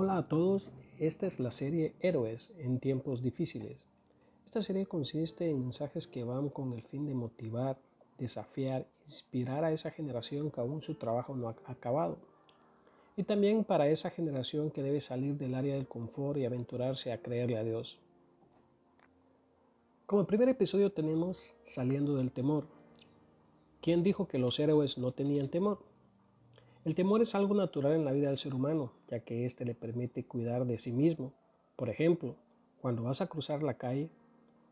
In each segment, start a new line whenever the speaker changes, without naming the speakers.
Hola a todos, esta es la serie Héroes en tiempos difíciles. Esta serie consiste en mensajes que van con el fin de motivar, desafiar, inspirar a esa generación que aún su trabajo no ha acabado. Y también para esa generación que debe salir del área del confort y aventurarse a creerle a Dios. Como primer episodio tenemos Saliendo del temor. ¿Quién dijo que los héroes no tenían temor? El temor es algo natural en la vida del ser humano, ya que éste le permite cuidar de sí mismo. Por ejemplo, cuando vas a cruzar la calle,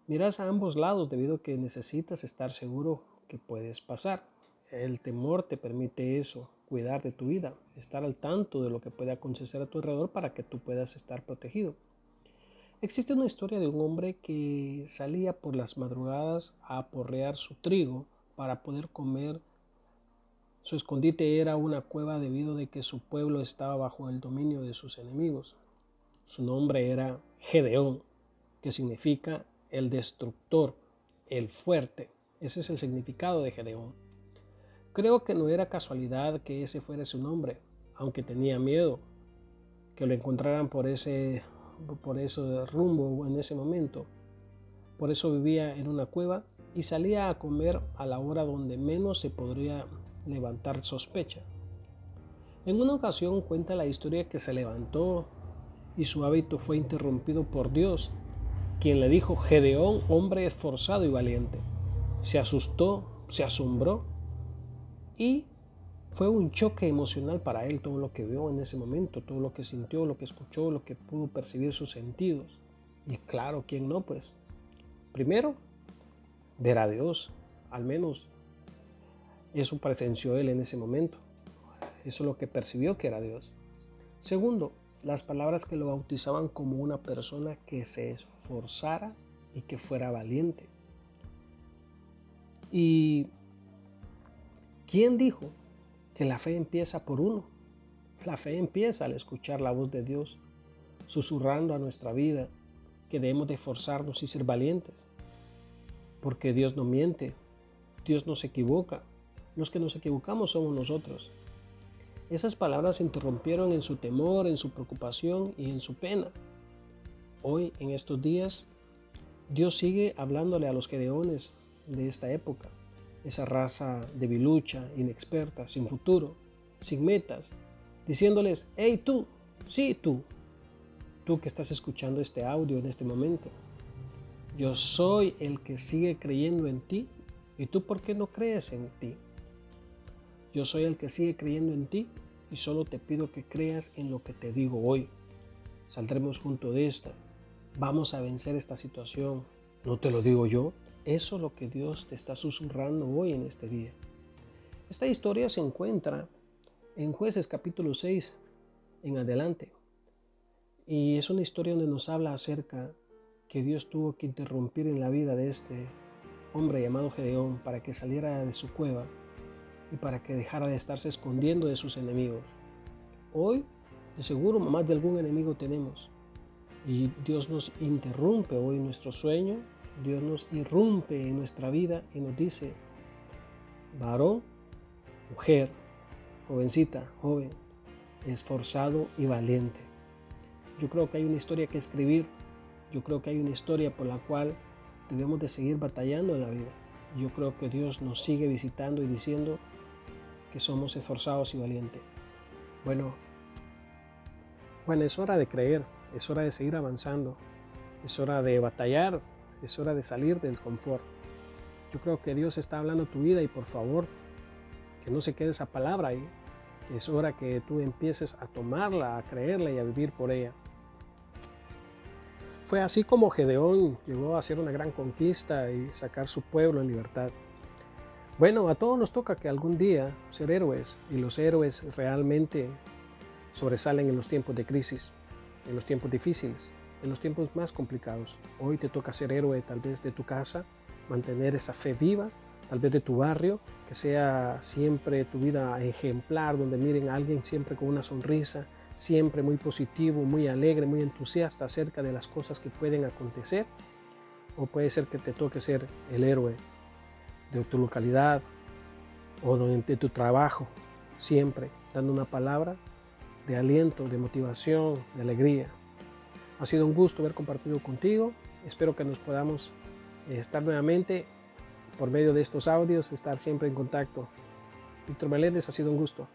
miras a ambos lados debido a que necesitas estar seguro que puedes pasar. El temor te permite eso, cuidar de tu vida, estar al tanto de lo que puede acontecer a tu alrededor para que tú puedas estar protegido. Existe una historia de un hombre que salía por las madrugadas a aporrear su trigo para poder comer su escondite era una cueva debido a que su pueblo estaba bajo el dominio de sus enemigos. Su nombre era Gedeón, que significa el destructor, el fuerte. Ese es el significado de Gedeón. Creo que no era casualidad que ese fuera su nombre, aunque tenía miedo que lo encontraran por ese, por ese rumbo en ese momento. Por eso vivía en una cueva y salía a comer a la hora donde menos se podría levantar sospecha. En una ocasión cuenta la historia que se levantó y su hábito fue interrumpido por Dios, quien le dijo, Gedeón, hombre esforzado y valiente. Se asustó, se asombró y fue un choque emocional para él todo lo que vio en ese momento, todo lo que sintió, lo que escuchó, lo que pudo percibir sus sentidos. Y claro, ¿quién no? Pues primero, ver a Dios, al menos eso presenció él en ese momento. Eso es lo que percibió que era Dios. Segundo, las palabras que lo bautizaban como una persona que se esforzara y que fuera valiente. ¿Y quién dijo que la fe empieza por uno? La fe empieza al escuchar la voz de Dios, susurrando a nuestra vida que debemos de esforzarnos y ser valientes. Porque Dios no miente, Dios no se equivoca, los que nos equivocamos somos nosotros. Esas palabras se interrumpieron en su temor, en su preocupación y en su pena. Hoy, en estos días, Dios sigue hablándole a los gedeones de esta época, esa raza debilucha, inexperta, sin futuro, sin metas, diciéndoles, hey tú, sí tú, tú que estás escuchando este audio en este momento, yo soy el que sigue creyendo en ti y tú por qué no crees en ti. Yo soy el que sigue creyendo en ti y solo te pido que creas en lo que te digo hoy. Saldremos junto de esta. Vamos a vencer esta situación. ¿No te lo digo yo? Eso es lo que Dios te está susurrando hoy en este día. Esta historia se encuentra en jueces capítulo 6 en adelante. Y es una historia donde nos habla acerca que Dios tuvo que interrumpir en la vida de este hombre llamado Gedeón para que saliera de su cueva y para que dejara de estarse escondiendo de sus enemigos. Hoy, de seguro, más de algún enemigo tenemos. Y Dios nos interrumpe hoy nuestro sueño, Dios nos irrumpe en nuestra vida y nos dice, varón, mujer, jovencita, joven, esforzado y valiente. Yo creo que hay una historia que escribir, yo creo que hay una historia por la cual debemos de seguir batallando en la vida. Yo creo que Dios nos sigue visitando y diciendo, que somos esforzados y valientes. Bueno, bueno, es hora de creer, es hora de seguir avanzando, es hora de batallar, es hora de salir del confort. Yo creo que Dios está hablando tu vida y por favor, que no se quede esa palabra ahí, que es hora que tú empieces a tomarla, a creerla y a vivir por ella. Fue así como Gedeón llegó a hacer una gran conquista y sacar su pueblo en libertad. Bueno, a todos nos toca que algún día ser héroes y los héroes realmente sobresalen en los tiempos de crisis, en los tiempos difíciles, en los tiempos más complicados. Hoy te toca ser héroe tal vez de tu casa, mantener esa fe viva, tal vez de tu barrio, que sea siempre tu vida ejemplar, donde miren a alguien siempre con una sonrisa, siempre muy positivo, muy alegre, muy entusiasta acerca de las cosas que pueden acontecer. O puede ser que te toque ser el héroe de tu localidad o de tu trabajo, siempre dando una palabra de aliento, de motivación, de alegría. Ha sido un gusto haber compartido contigo. Espero que nos podamos eh, estar nuevamente por medio de estos audios, estar siempre en contacto. Víctor Meléndez, ha sido un gusto.